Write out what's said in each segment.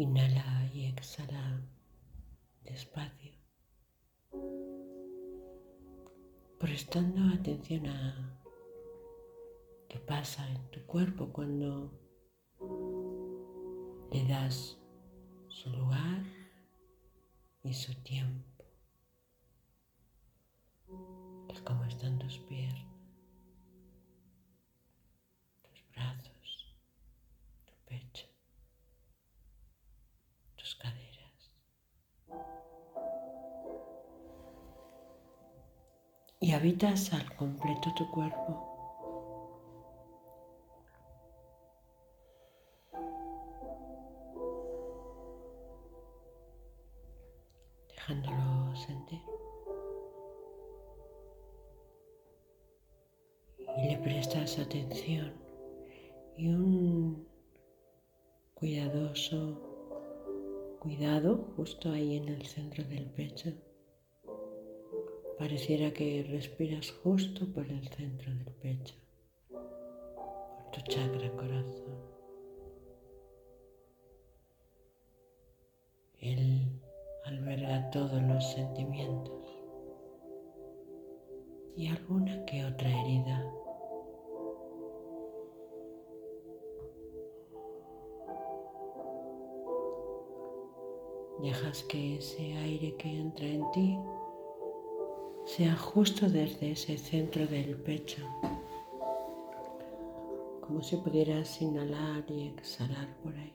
Inhala y exhala despacio, prestando atención a qué pasa en tu cuerpo cuando le das su lugar y su tiempo. Cómo están tus piernas, Y habitas al completo tu cuerpo. dejándolo sentir. Y le prestas atención y un cuidadoso cuidado justo ahí en el centro del pecho. Pareciera que respiras justo por el centro del pecho, por tu chakra corazón. Él alberga todos los sentimientos y alguna que otra herida. Dejas que ese aire que entra en ti sea justo desde ese centro del pecho, como si pudieras inhalar y exhalar por ahí.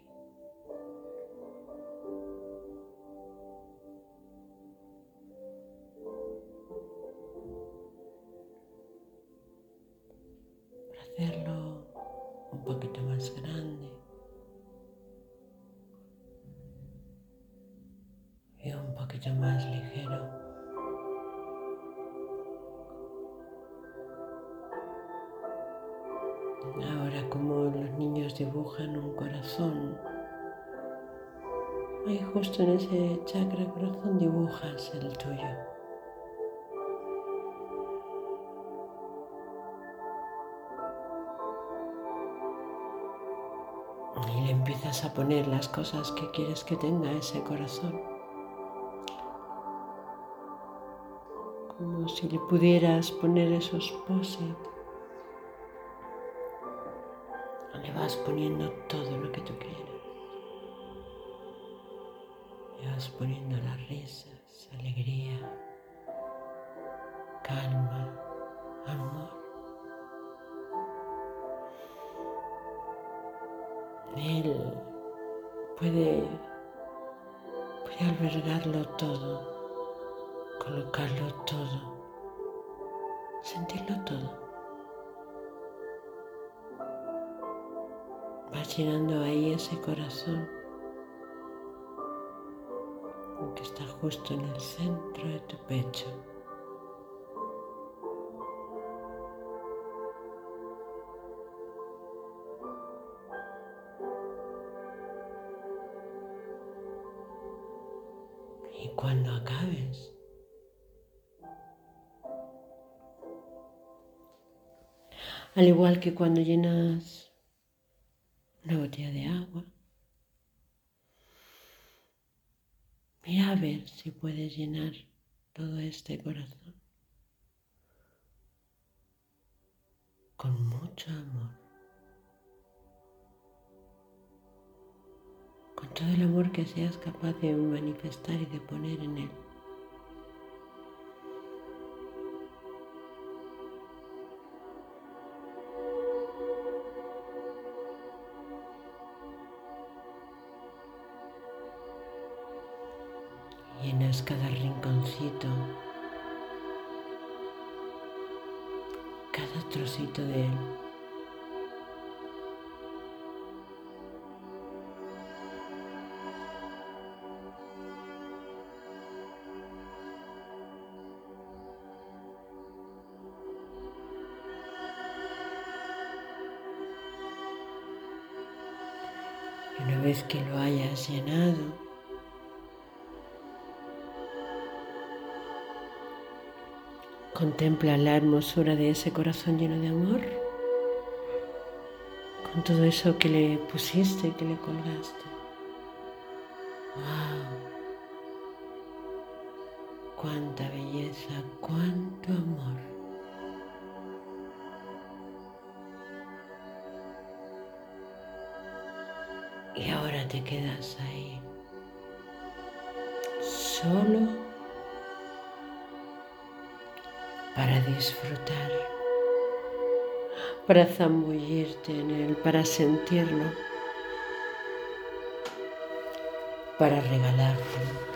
hacerlo un poquito más grande y un poquito más ligero. Dibujan un corazón, ahí justo en ese chakra corazón dibujas el tuyo. y le empiezas a poner las cosas que quieres que tenga ese corazón. Como si le pudieras poner esos posit. Le vas poniendo todo lo que tú quieras. Le vas poniendo las risas, alegría, calma, amor. Él puede, puede albergarlo todo, colocarlo todo, sentirlo todo. Vas llenando ahí ese corazón que está justo en el centro de tu pecho. Y cuando acabes, al igual que cuando llenas una botella de agua, mira a ver si puedes llenar todo este corazón con mucho amor. con todo el amor que seas capaz de manifestar y de poner en él. Cada rinconcito, cada trocito de él. Y una vez que lo hayas llenado, contempla la hermosura de ese corazón lleno de amor, con todo eso que le pusiste, que le colgaste. ¡Wow! ¡Cuánta belleza! ¡Cuánto amor! Y ahora te quedas ahí, solo para disfrutar, para zambullirte en él, para sentirlo, para regalarte.